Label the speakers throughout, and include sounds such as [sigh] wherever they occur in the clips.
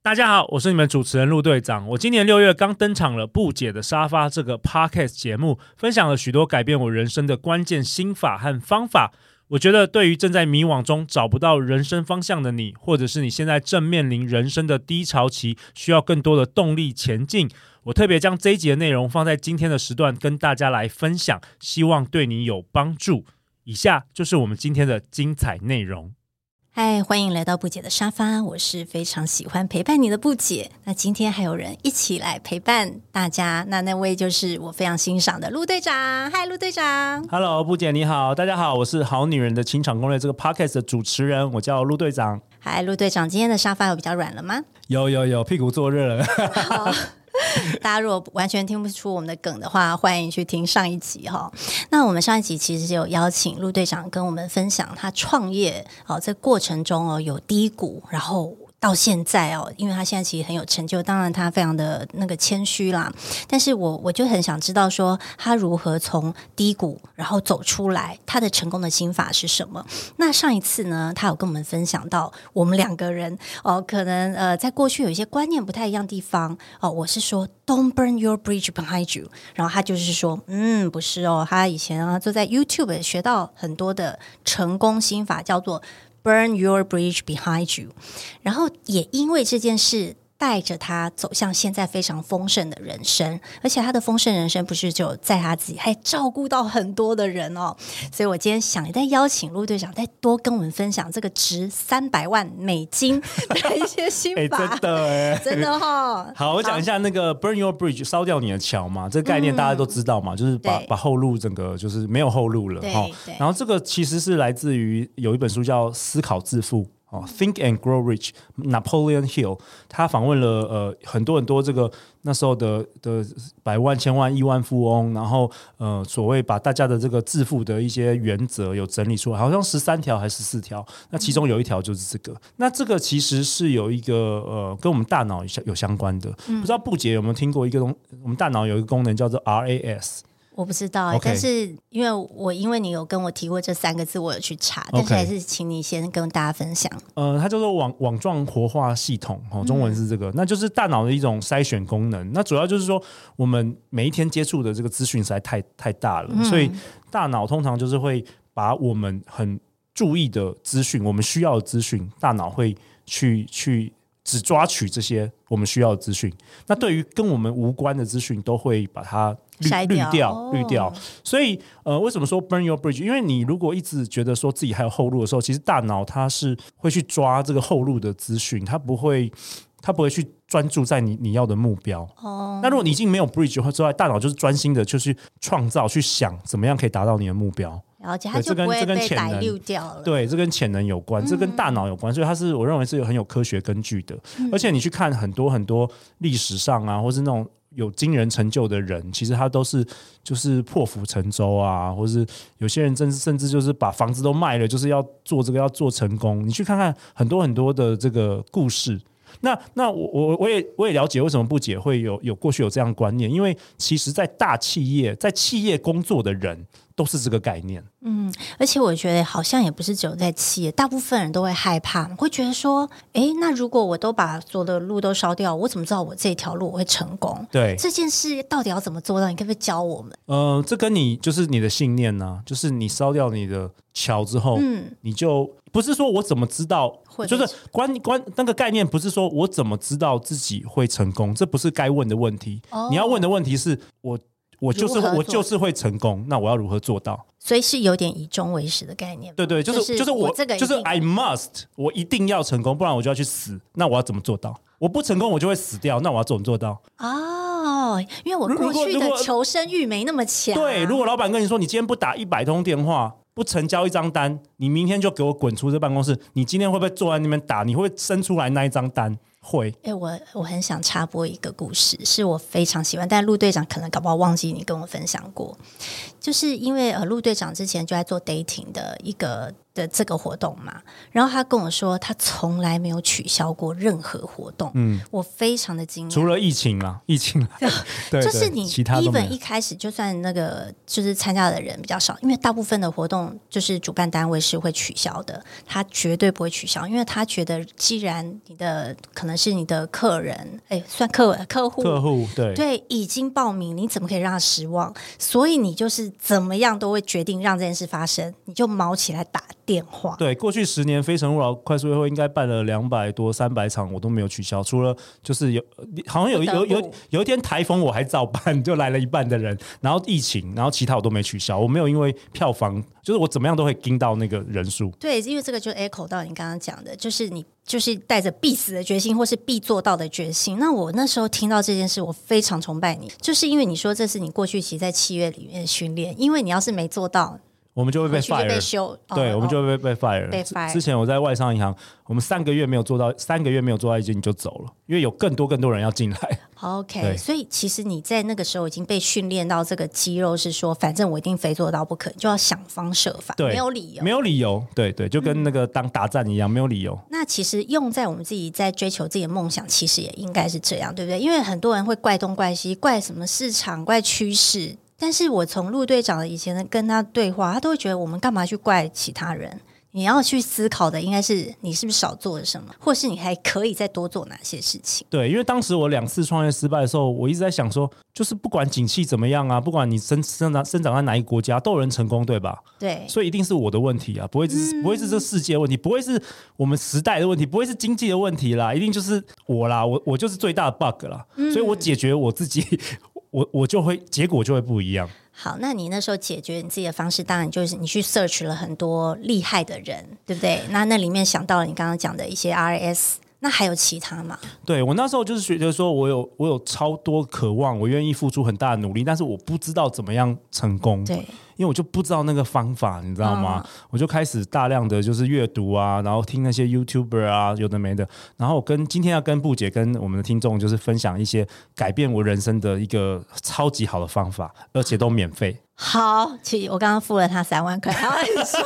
Speaker 1: 大家好，我是你们主持人陆队长。我今年六月刚登场了《不解的沙发》这个 Podcast 节目，分享了许多改变我人生的关键心法和方法。我觉得对于正在迷惘中找不到人生方向的你，或者是你现在正面临人生的低潮期，需要更多的动力前进，我特别将这一集的内容放在今天的时段跟大家来分享，希望对你有帮助。以下就是我们今天的精彩内容。
Speaker 2: 嗨，欢迎来到不解的沙发，我是非常喜欢陪伴你的不解。那今天还有人一起来陪伴大家，那那位就是我非常欣赏的陆队长。嗨，陆队长
Speaker 1: ，Hello，不解你好，大家好，我是好女人的情场攻略这个 Podcast 的主持人，我叫陆队长。
Speaker 2: 嗨，陆队长，今天的沙发有比较软了吗？
Speaker 1: 有有有，屁股坐热了。[laughs]
Speaker 2: 大家如果完全听不出我们的梗的话，欢迎去听上一集哈。那我们上一集其实有邀请陆队长跟我们分享他创业哦，在过程中哦有低谷，然后。到现在哦，因为他现在其实很有成就，当然他非常的那个谦虚啦。但是我我就很想知道说，他如何从低谷然后走出来，他的成功的心法是什么？那上一次呢，他有跟我们分享到，我们两个人哦，可能呃，在过去有一些观念不太一样地方哦。我是说，Don't burn your bridge behind you，然后他就是说，嗯，不是哦，他以前啊就在 YouTube 学到很多的成功心法，叫做。Burn your bridge behind you，然后也因为这件事。带着他走向现在非常丰盛的人生，而且他的丰盛人生不是只有在他自己，还照顾到很多的人哦。所以我今天想再邀请陆队长再多跟我们分享这个值三百万美金的一些心法。
Speaker 1: 欸、真的哎，
Speaker 2: 真的哈、[laughs] 哦。
Speaker 1: 好，我讲一下那个 Burn your bridge，烧掉你的桥嘛，这个概念大家都知道嘛，嗯、就是把把后路整个就是没有后路了哈。然后这个其实是来自于有一本书叫《思考致富》。哦，Think and Grow Rich，Napoleon Hill，他访问了呃很多很多这个那时候的的百万、千万、亿万富翁，然后呃所谓把大家的这个致富的一些原则有整理出来，好像十三条还是十四条，那其中有一条就是这个。那这个其实是有一个呃跟我们大脑有相有相关的，不知道布姐有没有听过一个东，我们大脑有一个功能叫做 RAS。
Speaker 2: 我不知道.但是因为我因为你有跟我提过这三个字，我有去查但是还是请你先跟大家分享。
Speaker 1: 呃，它叫做网网状活化系统，哦，中文是这个，嗯、那就是大脑的一种筛选功能。那主要就是说，我们每一天接触的这个资讯实在太太大了，嗯、所以大脑通常就是会把我们很注意的资讯，我们需要的资讯，大脑会去去。只抓取这些我们需要的资讯，那对于跟我们无关的资讯，都会把它滤滤掉，滤掉。所以，呃，为什么说 burn your bridge？因为你如果一直觉得说自己还有后路的时候，其实大脑它是会去抓这个后路的资讯，它不会，它不会去专注在你你要的目标。哦，那如果你已经没有 bridge 之外，大脑就是专心的，就去创造，去想怎么样可以达到你的目标。
Speaker 2: 然后它就不会被带溜掉了。
Speaker 1: 对，这跟潜能有关，这跟大脑有关，嗯、所以它是我认为是有很有科学根据的。嗯、而且你去看很多很多历史上啊，或是那种有惊人成就的人，其实他都是就是破釜沉舟啊，或是有些人甚至甚至就是把房子都卖了，就是要做这个要做成功。你去看看很多很多的这个故事。那那我我我也我也了解为什么不解会有有过去有这样观念，因为其实，在大企业在企业工作的人都是这个概念。
Speaker 2: 嗯，而且我觉得好像也不是只有在企业，大部分人都会害怕，会觉得说，哎，那如果我都把所有的路都烧掉，我怎么知道我这条路我会成功？
Speaker 1: 对，
Speaker 2: 这件事到底要怎么做到？你可不可以教我们？
Speaker 1: 呃，这跟你就是你的信念呢、啊，就是你烧掉你的桥之后，嗯，你就。不是说我怎么知道，就是关关那个概念，不是说我怎么知道自己会成功，这不是该问的问题。哦、你要问的问题是我我就是我就是会成功，那我要如何做到？
Speaker 2: 所以是有点以终为始的概念。
Speaker 1: 对对，就是就是我这个就是 I must，我一定要成功，不然我就要去死。那我要怎么做到？我不成功我就会死掉，那我要怎么做到？
Speaker 2: 哦，因为我过去的求生欲没那么强。
Speaker 1: 对，如果老板跟你说，你今天不打一百通电话，不成交一张单，你明天就给我滚出这办公室。你今天会不会坐在那边打？你会生出来那一张单？会。哎、我我很想插播一个故事，是我非常喜欢，但陆队长可能搞不好忘记你跟我分享过，就是因为呃，陆队长之前就在做 dating 的一个。的这个活动嘛，然后他跟我说，他从来没有取消过任何活动。嗯，我非常的惊讶。除了疫情啦，疫情，
Speaker 2: 对，就是你基本一开始就算那个就是参加的人比较少，因为大部分的活动就是主办单位是会取消的，他绝对不会取消，因为他觉得既然你的可能是你的客人，哎，算客客户，
Speaker 1: 客户对
Speaker 2: 对，已经报名，你怎么可以让他失望？所以你就是怎么样都会决定让这件事发生，你就卯起来打电话。
Speaker 1: 对，过去十年非诚勿扰快速约会应该办了两百多三百场，我都没有取消，除了就是有好像有有有有一天台风我还照办，就来了一半的人，然后疫情，然后其他我都没取消，我没有因为票房，就是我怎么样都会盯到那个人数。
Speaker 2: 对，因为这个就 echo 到你刚刚讲的，就是你就是带着必死的决心，或是必做到的决心。那我那时候听到这件事，我非常崇拜你，就是因为你说这是你过去其实在七月里面训练，因为你要是没做到。
Speaker 1: 我们就会被 fire，
Speaker 2: 被修，
Speaker 1: 对，我们就会被被 fire。
Speaker 2: 被 fire。
Speaker 1: 之前我在外商银行，我们三个月没有做到，三个月没有做到一件你就走了，因为有更多更多人要进来。
Speaker 2: OK，所以其实你在那个时候已经被训练到这个肌肉，是说反正我一定非做到不可，就要想方设法，
Speaker 1: 对，
Speaker 2: 没有理由，
Speaker 1: 没有理由，对对，就跟那个当打战一样，嗯，没有理由。
Speaker 2: 那其实用在我们自己在追求自己的梦想，其实也应该是这样，对不对？因为很多人会怪东怪西，怪什么市场，怪趋势。但是我从陆队长的以前的跟他对话，他都会觉得我们干嘛去怪其他人？你要去思考的应该是你是不是少做了什么，或是你还可以再多做哪些事情？
Speaker 1: 对，因为当时我两次创业失败的时候，我一直在想说，就是不管景气怎么样啊，不管你生生长生长在哪一个国家，都有人成功，对吧？
Speaker 2: 对，
Speaker 1: 所以一定是我的问题啊，不会是、嗯、不会是这世界的问题，不会是我们时代的问题，不会是经济的问题啦，一定就是我啦，我我就是最大的 bug 啦，嗯、所以我解决我自己。我我就会结果就会不一样。
Speaker 2: 好，那你那时候解决你自己的方式，当然就是你去 search 了很多厉害的人，对不对？那那里面想到了你刚刚讲的一些 RS，那还有其他吗？
Speaker 1: 对，我那时候就是觉得说，我有我有超多渴望，我愿意付出很大的努力，但是我不知道怎么样成功。
Speaker 2: 对。
Speaker 1: 因为我就不知道那个方法，你知道吗？哦、我就开始大量的就是阅读啊，然后听那些 YouTuber 啊，有的没的。然后我跟今天要跟布姐跟我们的听众就是分享一些改变我人生的一个超级好的方法，而且都免费。
Speaker 2: 好，其实我刚刚付了他三万块。[laughs] 然后你说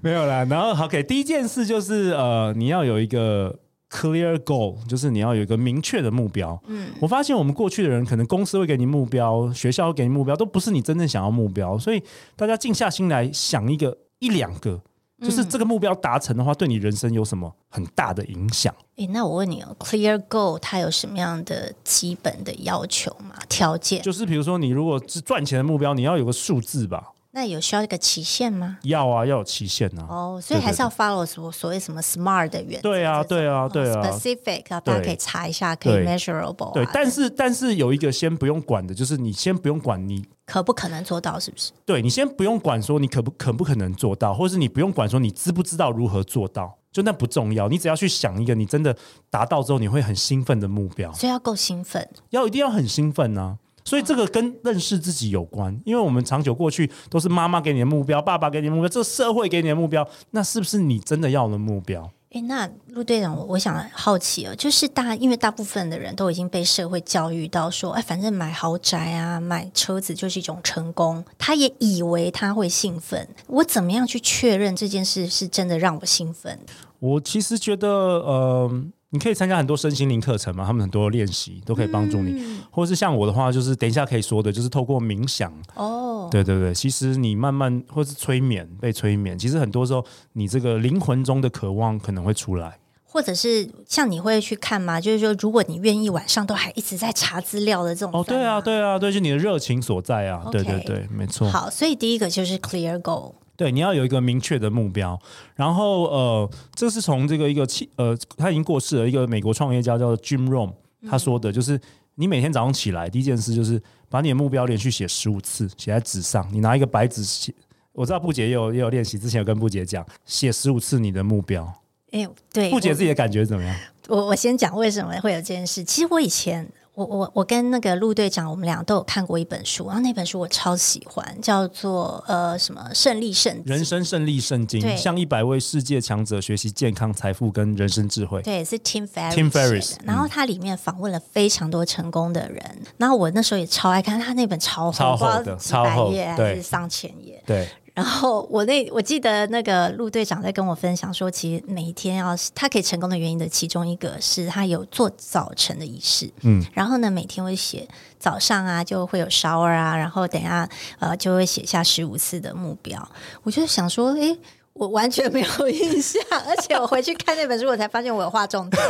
Speaker 1: 没有啦。然后 OK，第一件事就是呃，你要有一个。Clear goal 就是你要有一个明确的目标。嗯，我发现我们过去的人，可能公司会给你目标，学校会给你目标，都不是你真正想要目标。所以大家静下心来想一个一两个，就是这个目标达成的话，对你人生有什么很大的影响？
Speaker 2: 诶，那我问你哦，Clear goal 它有什么样的基本的要求吗？条件？
Speaker 1: 就是比如说，你如果是赚钱的目标，你要有个数字吧。
Speaker 2: 那有需要一个期限吗？
Speaker 1: 要啊，要有期限啊。
Speaker 2: 哦，所以还是要 follow 所所谓什么 SMART 的原则。
Speaker 1: 对啊，对啊，对啊。
Speaker 2: Specific，大家可以查一下，可以 measurable。
Speaker 1: 对，但是但是有一个先不用管的，就是你先不用管你
Speaker 2: 可不可能做到，是不是？
Speaker 1: 对，你先不用管说你可不可不可能做到，或者是你不用管说你知不知道如何做到，就那不重要。你只要去想一个你真的达到之后你会很兴奋的目标。
Speaker 2: 所以要够兴奋，
Speaker 1: 要一定要很兴奋呢。所以这个跟认识自己有关，因为我们长久过去都是妈妈给你的目标，爸爸给你的目标，这社会给你的目标，那是不是你真的要的目标？
Speaker 2: 诶，那陆队长，我我想好奇哦，就是大，因为大部分的人都已经被社会教育到说，哎，反正买豪宅啊，买车子就是一种成功，他也以为他会兴奋。我怎么样去确认这件事是真的让我兴奋？
Speaker 1: 我其实觉得，呃。你可以参加很多身心灵课程嘛，他们很多练习都可以帮助你，嗯、或者是像我的话，就是等一下可以说的，就是透过冥想哦，对对对，其实你慢慢或是催眠被催眠，其实很多时候你这个灵魂中的渴望可能会出来，
Speaker 2: 或者是像你会去看吗？就是说，如果你愿意晚上都还一直在查资料的这种，
Speaker 1: 哦，对啊，对啊，对，就你的热情所在啊对对对，没错。
Speaker 2: 好，所以第一个就是 clear goal。
Speaker 1: 对，你要有一个明确的目标，然后呃，这是从这个一个气呃，他已经过世了一个美国创业家叫 Jim Rohn，他说的就是，你每天早上起来第一件事就是把你的目标连续写十五次，写在纸上，你拿一个白纸写。我知道布姐也有也有练习，之前有跟布姐讲，写十五次你的目标。哎，对，布姐自己的感觉怎么样？
Speaker 2: 我我先讲为什么会有这件事。其实我以前。我我我跟那个陆队长，我们俩都有看过一本书，然后那本书我超喜欢，叫做呃什么胜利圣，
Speaker 1: 人生胜利圣经，向一百位世界强者学习健康、财富跟人生智慧。
Speaker 2: 对，是 Tim Ferriss。Tim Ferriss。然后它里面访问了非常多成功的人，嗯、然后我那时候也超爱看，他那本超厚，
Speaker 1: 超厚的，
Speaker 2: 几百页还是上千页。
Speaker 1: 对。
Speaker 2: 然后我那我记得那个陆队长在跟我分享说，其实每一天要他可以成功的原因的其中一个是他有做早晨的仪式，嗯，然后呢每天会写早上啊就会有 shower 啊，然后等下呃就会写下十五次的目标。我就想说，诶，我完全没有印象，而且我回去看那本书，我才发现我有画重点。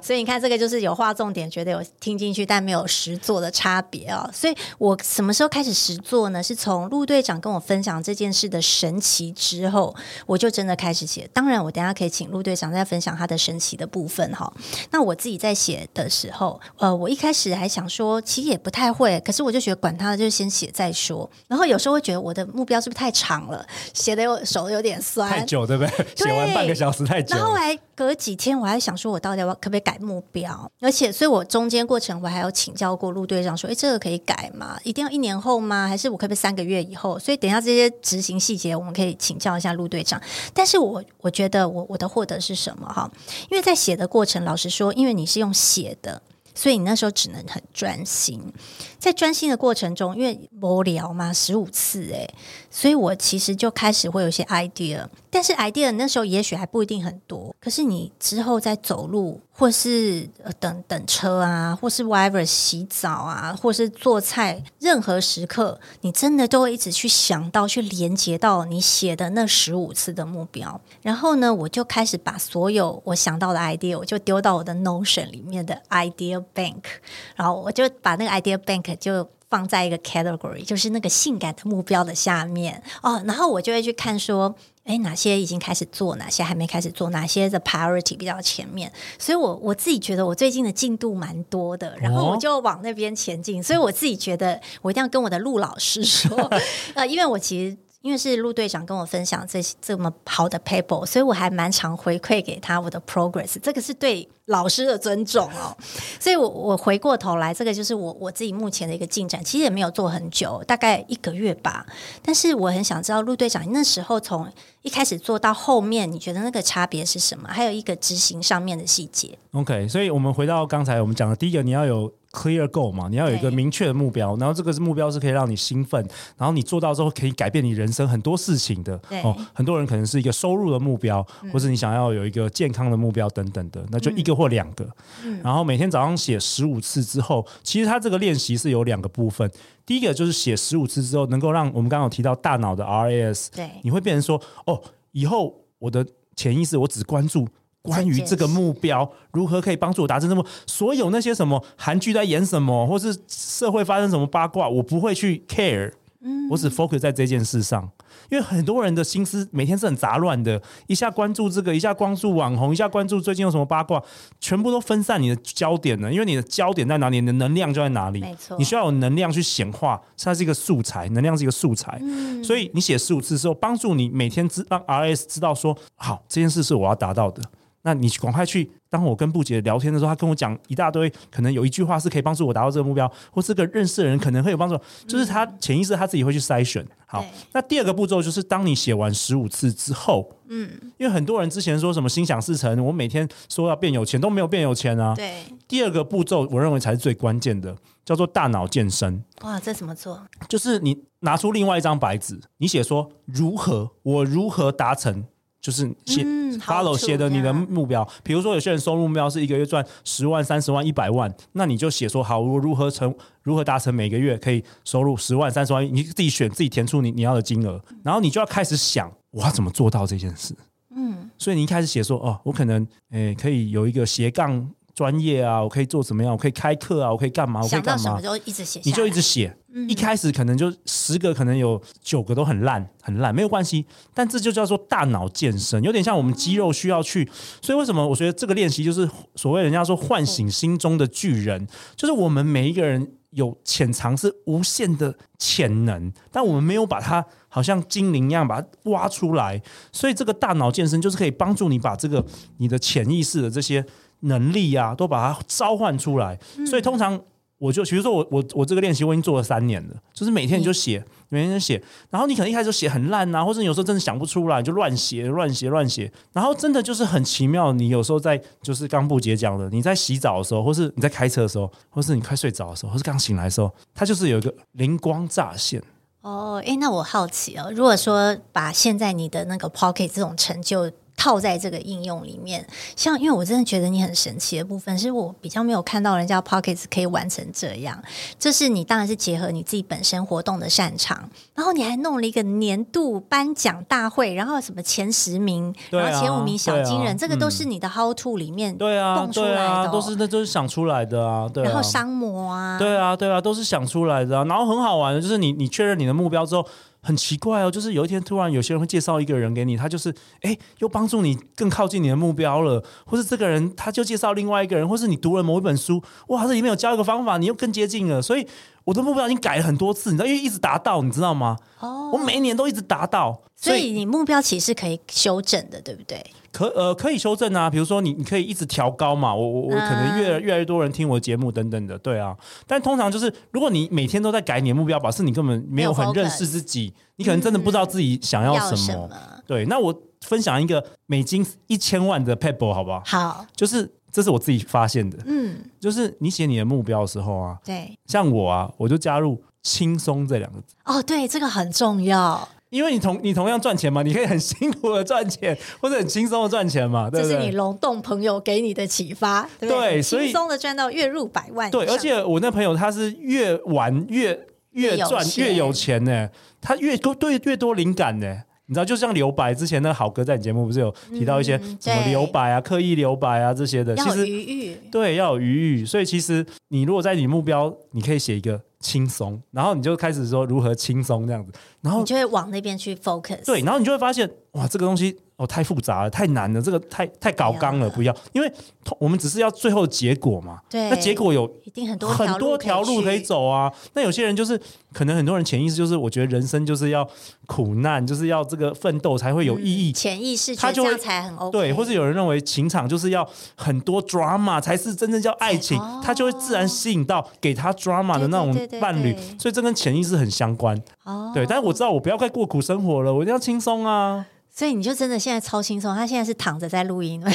Speaker 2: 所以你看，这个就是有画重点，觉得有听进去，但没有实作的差别、哦。所以我什么时候开始实作呢？是从陆队长跟我分享这件事的神奇之后，我就真的开始写。当然，我等下可以请陆队长再分享他的神奇的部分哈。那我自己在写的时候，呃，我一开始还想说，其实也不太会，可是我就觉得管他的，就先写再说。然后有时候会觉得我的目标是不是太长了，写的有手有点酸。
Speaker 1: 太久对不对？写完半个小时太久。
Speaker 2: 然后后来隔几天，我还想说，我到底要可不可以改目标？而且，所以我中间过程我还有请教过陆队长，说：“哎，这个可以改吗？一定要一年后吗？还是我可不可以三个月以后？”所以，等一下这些执行细节，我们可以请教一下陆队长。但是我我觉得我我的获得是什么哈？因为在写的过程，老实说，因为你是用写的。所以你那时候只能很专心，在专心的过程中，因为无聊嘛，十五次诶，所以我其实就开始会有一些 idea，但是 idea 那时候也许还不一定很多，可是你之后在走路。或是呃等等车啊，或是 whatever 洗澡啊，或是做菜，任何时刻，你真的都会一直去想到，去连接到你写的那十五次的目标。然后呢，我就开始把所有我想到的 idea，我就丢到我的 Notion 里面的 idea bank，然后我就把那个 idea bank 就放在一个 category，就是那个性感的目标的下面哦。然后我就会去看说。哎，哪些已经开始做，哪些还没开始做，哪些的 priority 比较前面？所以我我自己觉得我最近的进度蛮多的，然后我就往那边前进。哦、所以我自己觉得我一定要跟我的陆老师说，[laughs] 呃，因为我其实。因为是陆队长跟我分享这这么好的 paper，所以我还蛮常回馈给他我的 progress，这个是对老师的尊重哦。所以我我回过头来，这个就是我我自己目前的一个进展，其实也没有做很久，大概一个月吧。但是我很想知道陆队长，那时候从一开始做到后面，你觉得那个差别是什么？还有一个执行上面的细节。
Speaker 1: OK，所以我们回到刚才我们讲的第一个，你要有。Clear goal 嘛，你要有一个明确的目标，然后这个是目标是可以让你兴奋，然后你做到之后可以改变你人生很多事情的。哦，很多人可能是一个收入的目标，嗯、或者你想要有一个健康的目标等等的，那就一个或两个。嗯、然后每天早上写十五次之后，其实它这个练习是有两个部分。第一个就是写十五次之后，能够让我们刚刚有提到大脑的 RAS，对，你会变成说，哦，以后我的潜意识我只关注。关于这个目标如何可以帮助我达成这么所有那些什么韩剧在演什么，或是社会发生什么八卦，我不会去 care，我只 focus 在这件事上。因为很多人的心思每天是很杂乱的，一下关注这个，一下关注网红，一下关注最近有什么八卦，全部都分散你的焦点了。因为你的焦点在哪里，你的能量就在哪里。没错，你需要有能量去显化，它是一个素材，能量是一个素材。所以你写十五次之后，帮助你每天知让 RS 知道说，好，这件事是我要达到的。那你赶快去。当我跟布姐聊天的时候，她跟我讲一大堆，可能有一句话是可以帮助我达到这个目标，或这个认识的人可能会有帮助。就是他潜意识他自己会去筛选。好，那第二个步骤就是，当你写完十五次之后，嗯，因为很多人之前说什么心想事成，我每天说要变有钱都没有变有钱啊。对。第二个步骤，我认为才是最关键的，叫做大脑健身。
Speaker 2: 哇，这怎么做？
Speaker 1: 就是你拿出另外一张白纸，你写说如何，我如何达成。就是写 follow 写的你的目标，比如说有些人收入目标是一个月赚十万、三十万、一百万，那你就写说好，我如何成如何达成每个月可以收入十万、三十万，你自己选自己填出你你要的金额，然后你就要开始想我要怎么做到这件事。嗯，所以你一开始写说哦，我可能诶、欸、可以有一个斜杠。专业啊，我可以做怎么样？我可以开课啊，我可以干嘛？我可以干嘛？
Speaker 2: 什么就一直写，
Speaker 1: 你就一直写。嗯、一开始可能就十个，可能有九个都很烂，很烂，没有关系。但这就叫做大脑健身，有点像我们肌肉需要去。所以为什么我觉得这个练习就是所谓人家说唤醒心中的巨人，就是我们每一个人有潜藏是无限的潜能，但我们没有把它好像精灵一样把它挖出来。所以这个大脑健身就是可以帮助你把这个你的潜意识的这些。能力啊，都把它召唤出来。嗯、所以通常我就，比如说我我我这个练习我已经做了三年了，就是每天你就写，嗯、每天就写。然后你可能一开始就写很烂啊，或者你有时候真的想不出来，就乱写乱写乱写。然后真的就是很奇妙，你有时候在就是刚布姐讲的，你在洗澡的时候，或是你在开车的时候，或是你快睡着的时候，或是刚醒来的时候，它就是有一个灵光乍现。
Speaker 2: 哦，诶，那我好奇哦，如果说把现在你的那个 Pocket 这种成就。套在这个应用里面，像因为我真的觉得你很神奇的部分，是我比较没有看到人家 Podcast 可以完成这样。就是你当然是结合你自己本身活动的擅长，然后你还弄了一个年度颁奖大会，然后什么前十名，
Speaker 1: 啊、
Speaker 2: 然后前五名小金人，
Speaker 1: 啊、
Speaker 2: 这个都是你的 How to 里面
Speaker 1: 对啊
Speaker 2: 蹦出来的、哦
Speaker 1: 对啊，都是那都是想出来的啊。对啊，
Speaker 2: 然后商模啊，
Speaker 1: 对啊对啊，都是想出来的、啊。然后很好玩的就是你你确认你的目标之后。很奇怪哦，就是有一天突然有些人会介绍一个人给你，他就是哎，又帮助你更靠近你的目标了，或是这个人他就介绍另外一个人，或是你读了某一本书，哇，这里面有教一个方法，你又更接近了。所以我的目标已经改了很多次，你知道，因为一直达到，你知道吗？哦，我每一年都一直达到，
Speaker 2: 所以，你目标其实是可以修正的，对不对？
Speaker 1: 可呃可以修正啊，比如说你你可以一直调高嘛，我我我可能越越来越多人听我的节目等等的，对啊。但通常就是如果你每天都在改你的目标，表示你根本没有很认识自己，你可能真的不知道自己想要什么。嗯、什么对，那我分享一个美金一千万的 pebble 好不好？
Speaker 2: 好，
Speaker 1: 就是这是我自己发现的，嗯，就是你写你的目标的时候啊，
Speaker 2: 对，
Speaker 1: 像我啊，我就加入轻松这两个字。
Speaker 2: 哦，对，这个很重要。
Speaker 1: 因为你同你同样赚钱嘛，你可以很辛苦的赚钱，[laughs] 或者很轻松的赚钱嘛，对不对？
Speaker 2: 这是你龙洞朋友给你的启发，对，
Speaker 1: 对，
Speaker 2: 所以轻松的赚到月入百万。
Speaker 1: 对，而且我那朋友他是越玩越越赚越有钱呢，他越多对越多灵感呢。你知道，就像留白之前那个好哥在你节目不是有提到一些什么留白啊、刻意留白啊这些的，
Speaker 2: 其实余裕，
Speaker 1: 对，要有余裕。所以其实你如果在你目标，你可以写一个轻松，然后你就开始说如何轻松这样子，然后
Speaker 2: 你就会往那边去 focus。
Speaker 1: 对，然后你就会发现，哇，这个东西。哦，太复杂了，太难了，这个太太搞纲了，不要，因为我们只是要最后的结果嘛。
Speaker 2: 对，
Speaker 1: 那结果有
Speaker 2: 一定很多
Speaker 1: 很多条路可以走啊。那有些人就是，可能很多人潜意识就是，我觉得人生就是要苦难，就是要这个奋斗才会有意义。
Speaker 2: 潜意识他就会才很 OK。
Speaker 1: 对，或者有人认为情场就是要很多 drama 才是真正叫爱情，他就会自然吸引到给他 drama 的那种伴侣。所以这跟潜意识很相关。哦，对，但是我知道我不要再过苦生活了，我一定要轻松啊。
Speaker 2: 所以你就真的现在超轻松，他现在是躺着在录音，[laughs]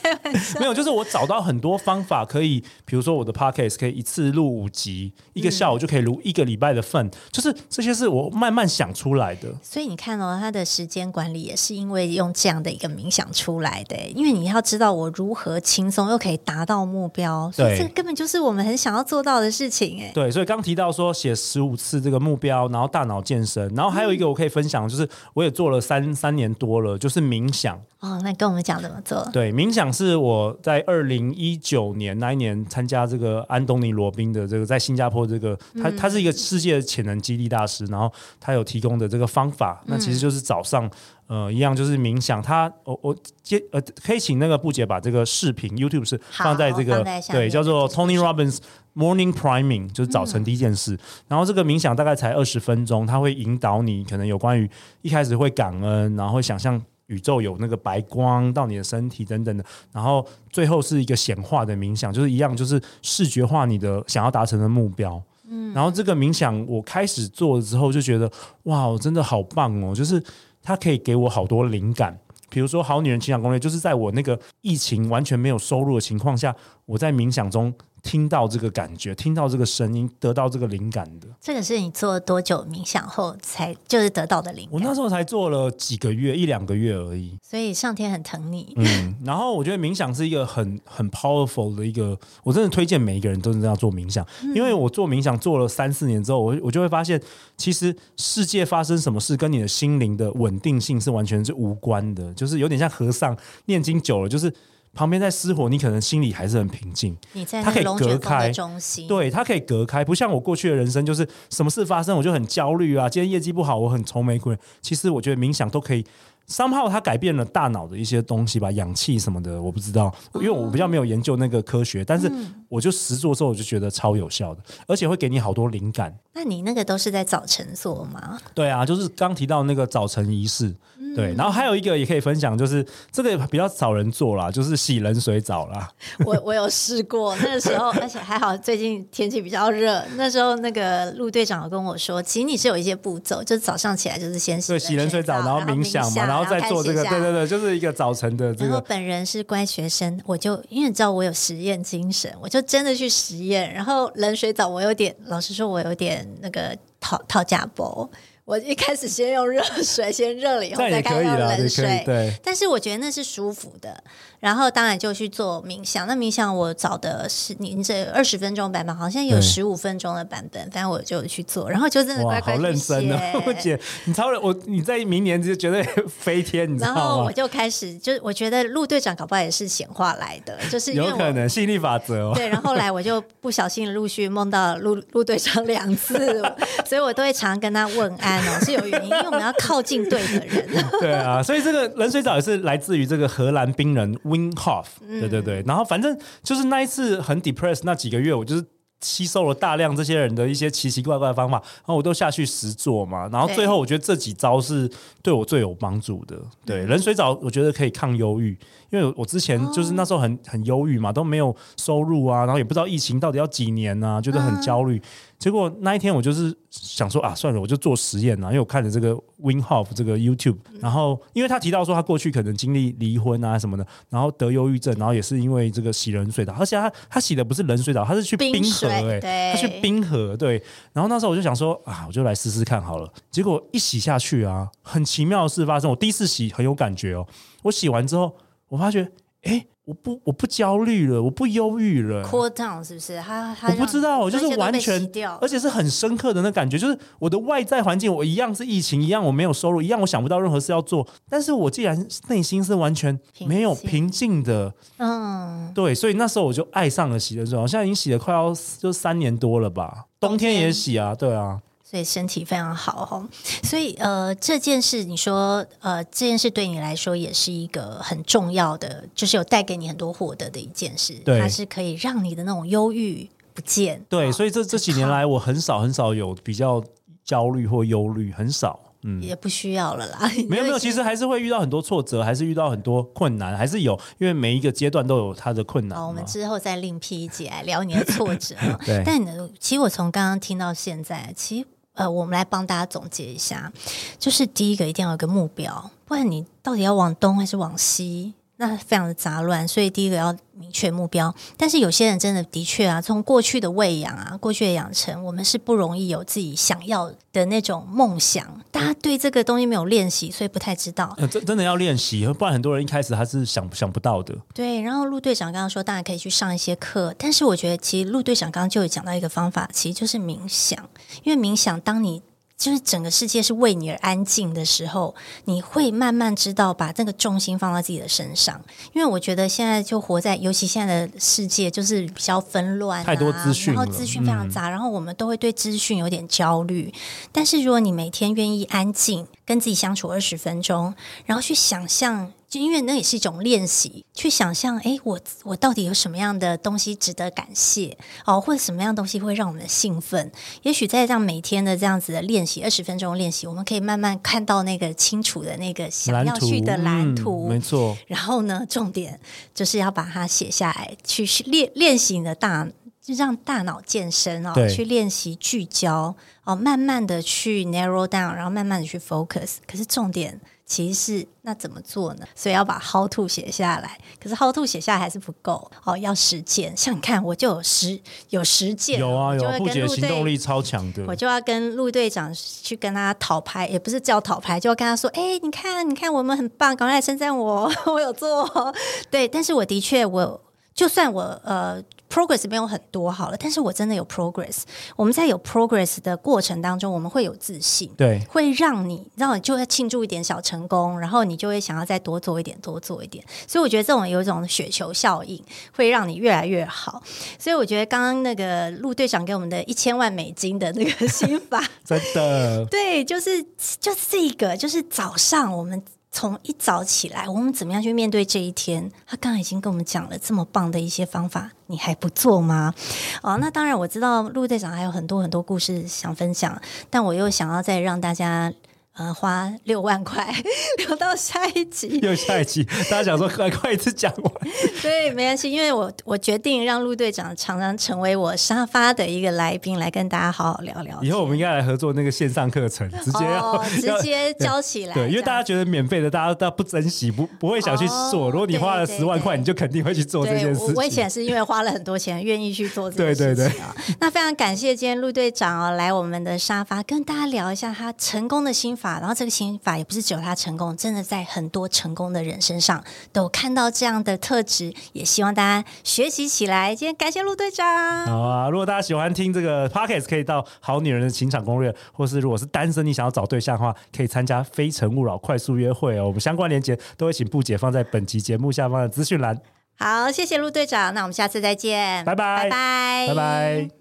Speaker 2: 开玩笑。
Speaker 1: 没有，就是我找到很多方法可以，比如说我的 podcast 可以一次录五集，一个下午就可以录一个礼拜的份，嗯、就是这些是我慢慢想出来的。
Speaker 2: 所以你看哦，他的时间管理也是因为用这样的一个冥想出来的，因为你要知道我如何轻松又可以达到目标，所以这根本就是我们很想要做到的事情哎。
Speaker 1: 对，所以刚提到说写十五次这个目标，然后大脑健身，然后还有一个我可以分享，就是我也做了三三年。多了就是冥想。
Speaker 2: 哦，那你跟我们讲怎么做？
Speaker 1: 对，冥想是我在二零一九年那一年参加这个安东尼罗宾的这个在新加坡这个，他他是一个世界的潜能激励大师，然后他有提供的这个方法，那其实就是早上呃一样就是冥想，他我我接呃可以请那个布姐把这个视频 YouTube 是放在这个对叫做 Tony Robbins Morning Priming，就是早晨第一件事，然后这个冥想大概才二十分钟，他会引导你可能有关于一开始会感恩，然后会想象宇宙有那个白光到你的身体等等的，然后最后是一个显化的冥想，就是一样，就是视觉化你的想要达成的目标。嗯，然后这个冥想我开始做了之后，就觉得哇，我真的好棒哦！就是它可以给我好多灵感，比如说《好女人情感攻略》，就是在我那个疫情完全没有收入的情况下，我在冥想中。听到这个感觉，听到这个声音，得到这个灵感的。
Speaker 2: 这个是你做了多久冥想后才就是得到的灵感？
Speaker 1: 我那时候才做了几个月，一两个月而已。
Speaker 2: 所以上天很疼你。
Speaker 1: 嗯，然后我觉得冥想是一个很很 powerful 的一个，我真的推荐每一个人都是这样做冥想，嗯、因为我做冥想做了三四年之后，我我就会发现，其实世界发生什么事跟你的心灵的稳定性是完全是无关的，就是有点像和尚念经久了，就是。旁边在失火，你可能心里还是很平静。
Speaker 2: 你在它可以隔开中心，
Speaker 1: 对，它可以隔开，不像我过去的人生，就是什么事发生我就很焦虑啊。今天业绩不好，我很愁眉苦脸。其实我觉得冥想都可以。somehow 它改变了大脑的一些东西吧，氧气什么的，我不知道，因为我比较没有研究那个科学，但是我就实做之后，我就觉得超有效的，而且会给你好多灵感。
Speaker 2: 那你那个都是在早晨做吗？
Speaker 1: 对啊，就是刚提到那个早晨仪式，对，然后还有一个也可以分享，就是这个比较少人做啦，就是洗冷水澡啦。[laughs]
Speaker 2: 我我有试过，那个时候，[laughs] 而且还好，最近天气比较热，那时候那个陆队长有跟我说，其实你是有一些步骤，就是早上起来就是先洗
Speaker 1: 洗冷水澡，然后冥想嘛，然后。然后再做这个，对对对，就是一个早晨的这个。
Speaker 2: 然后本人是乖学生，我就因为你知道我有实验精神，我就真的去实验。然后冷水澡，我有点，老实说，我有点那个讨讨价包。我一开始先用热水先热了以后再开用冷水，
Speaker 1: 对。
Speaker 2: 但是我觉得那是舒服的。然后当然就去做冥想。那冥想我找的是您这二十分钟版本，好像有十五分钟的版本，反正我就去做。然后就真的乖乖
Speaker 1: 好认真哦，[laughs] 姐，你超了，我你在明年就绝对 [laughs] 飞天，你知道吗？
Speaker 2: 然后我就开始，就我觉得陆队长搞不好也是显化来的，就是
Speaker 1: 有可能吸引力法则哦。
Speaker 2: 对，然后后来我就不小心陆续梦到陆陆队长两次，[laughs] 所以我都会常跟他问安哦，是有原因，因为我们要靠近对的人。[laughs]
Speaker 1: 对啊，所以这个冷水澡也是来自于这个荷兰冰人。Wim Hof，对对对，然后反正就是那一次很 depressed 那几个月，我就是吸收了大量这些人的一些奇奇怪怪的方法，然后我都下去实做嘛，然后最后我觉得这几招是对我最有帮助的。对，冷水澡我觉得可以抗忧郁。因为我之前就是那时候很很忧郁嘛，都没有收入啊，然后也不知道疫情到底要几年啊，觉得很焦虑。结果那一天我就是想说啊，算了，我就做实验啊，因为我看了这个 Winhof 这个 YouTube，然后因为他提到说他过去可能经历离婚啊什么的，然后得忧郁症，然后也是因为这个洗冷水澡，而且他他洗的不是冷水澡，他是去冰河哎、欸，他去冰河对。然后那时候我就想说啊，我就来试试看好了。结果一洗下去啊，很奇妙的事发生，我第一次洗很有感觉哦，我洗完之后。我发觉，哎，我不，我不焦虑了，我不忧郁了。
Speaker 2: Cool down 是不是？他，他
Speaker 1: 我不知道，我就是完全，而且是很深刻的那感觉，就是我的外在环境，我一样是疫情，一样我没有收入，一样我想不到任何事要做，但是我既然内心是完全没有平静的，嗯，对，所以那时候我就爱上了洗的时候，现在已经洗了快要就三年多了吧，冬天也洗啊，对啊。
Speaker 2: 所以身体非常好哈，所以呃这件事你说呃这件事对你来说也是一个很重要的，就是有带给你很多获得的一件事，对，它是可以让你的那种忧郁不见。
Speaker 1: 对，哦、所以这这几年来我很少很少有比较焦虑或忧虑，很少，嗯，
Speaker 2: 也不需要了啦。
Speaker 1: 没 [laughs] 有没有，其实还是会遇到很多挫折，还是遇到很多困难，还是有，因为每一个阶段都有它的困难。
Speaker 2: 好，我们之后再另辟一集来聊你的挫折。[laughs]
Speaker 1: 对，
Speaker 2: 但呢，其实我从刚刚听到现在，其实。呃，我们来帮大家总结一下，就是第一个一定要有个目标，不然你到底要往东还是往西？那非常的杂乱，所以第一个要明确目标。但是有些人真的的确啊，从过去的喂养啊，过去的养成，我们是不容易有自己想要的那种梦想。大家对这个东西没有练习，所以不太知道。
Speaker 1: 真、呃、真的要练习，不然很多人一开始他是想想不到的。
Speaker 2: 对，然后陆队长刚刚说，大家可以去上一些课，但是我觉得其实陆队长刚刚就有讲到一个方法，其实就是冥想。因为冥想，当你就是整个世界是为你而安静的时候，你会慢慢知道把这个重心放到自己的身上。因为我觉得现在就活在，尤其现在的世界就是比较纷乱啊，
Speaker 1: 太多资讯，
Speaker 2: 然后资讯非常杂，嗯，然后我们都会对资讯有点焦虑。但是如果你每天愿意安静，跟自己相处二十分钟，然后去想象。就因为那也是一种练习，去想象，哎，我我到底有什么样的东西值得感谢哦，或者什么样的东西会让我们兴奋？也许在这样每天的这样子的练习，二十分钟练习，我们可以慢慢看到那个清楚的那个想要去的蓝图，
Speaker 1: 嗯、没错。
Speaker 2: 然后呢，重点就是要把它写下来，去练练习你的大，就让大脑健身哦，去练习聚焦哦，慢慢的去 narrow down，然后慢慢的去 focus。可是重点。其实那怎么做呢？所以要把 how to 写下来。可是 how to 写下来还是不够哦，要实践。像你看，我就有实有实践，
Speaker 1: 有啊有。布姐行动力超强的，
Speaker 2: 我就要跟陆队长去跟他讨拍，也不是叫讨拍，就要跟他说：“哎，你看，你看，我们很棒，赶快来称赞我，[laughs] 我有做。”对，但是我的确，我就算我呃。Progress 没有很多好了，但是我真的有 progress。我们在有 progress 的过程当中，我们会有自信，
Speaker 1: 对，会
Speaker 2: 让你让你就会庆祝一点小成功，然后你就会想要再多做一点，多做一点。所以我觉得这种有一种雪球效应，会让你越来越好。所以我觉得刚刚那个陆队长给我们的一千万美金的那个心法，[laughs]
Speaker 1: 真的，[laughs]
Speaker 2: 对，就是就是这个，就是早上我们。从一早起来，我们怎么样去面对这一天？他刚刚已经跟我们讲了这么棒的一些方法，你还不做吗？哦，那当然我知道陆队长还有很多很多故事想分享，但我又想要再让大家呃花六万块留到下一集，[laughs]
Speaker 1: 又下一集，大家想说快快一次讲完，[laughs]
Speaker 2: 对，没关系，因为我我决定让陆队长常常成为我沙发的一个来宾，来跟大家好好聊聊。
Speaker 1: 以后我们应该来合作那个线上课程，直接要、
Speaker 2: 哦、[laughs] 直接教起来。
Speaker 1: 对，因为大家觉得免费的，大家都不珍惜，不不会想去做。哦、如果你花了十万块，你就肯定会去做这件事情。
Speaker 2: 我以前是因为花了很多钱，愿意去做这件事情。
Speaker 1: 对对对。
Speaker 2: 那非常感谢今天陆队长哦，来我们的沙发跟大家聊一下他成功的心法。然后这个心法也不是只有他成功，真的在很多成功的人身上都看到这样的特质，也希望大家学习起来。今天感谢陆队长。
Speaker 1: 好啊，如果大家喜欢听这个 Podcast，可以到《好女人的情场攻略》，或是如果是单身你想要找对象的话，可以参加《非诚勿扰》快速约会哦。我们相关链接都会请布姐放在本集节目下方的资讯栏。
Speaker 2: 好，谢谢陆队长，那我们下次再见，
Speaker 1: 拜拜，
Speaker 2: 拜拜，
Speaker 1: 拜拜。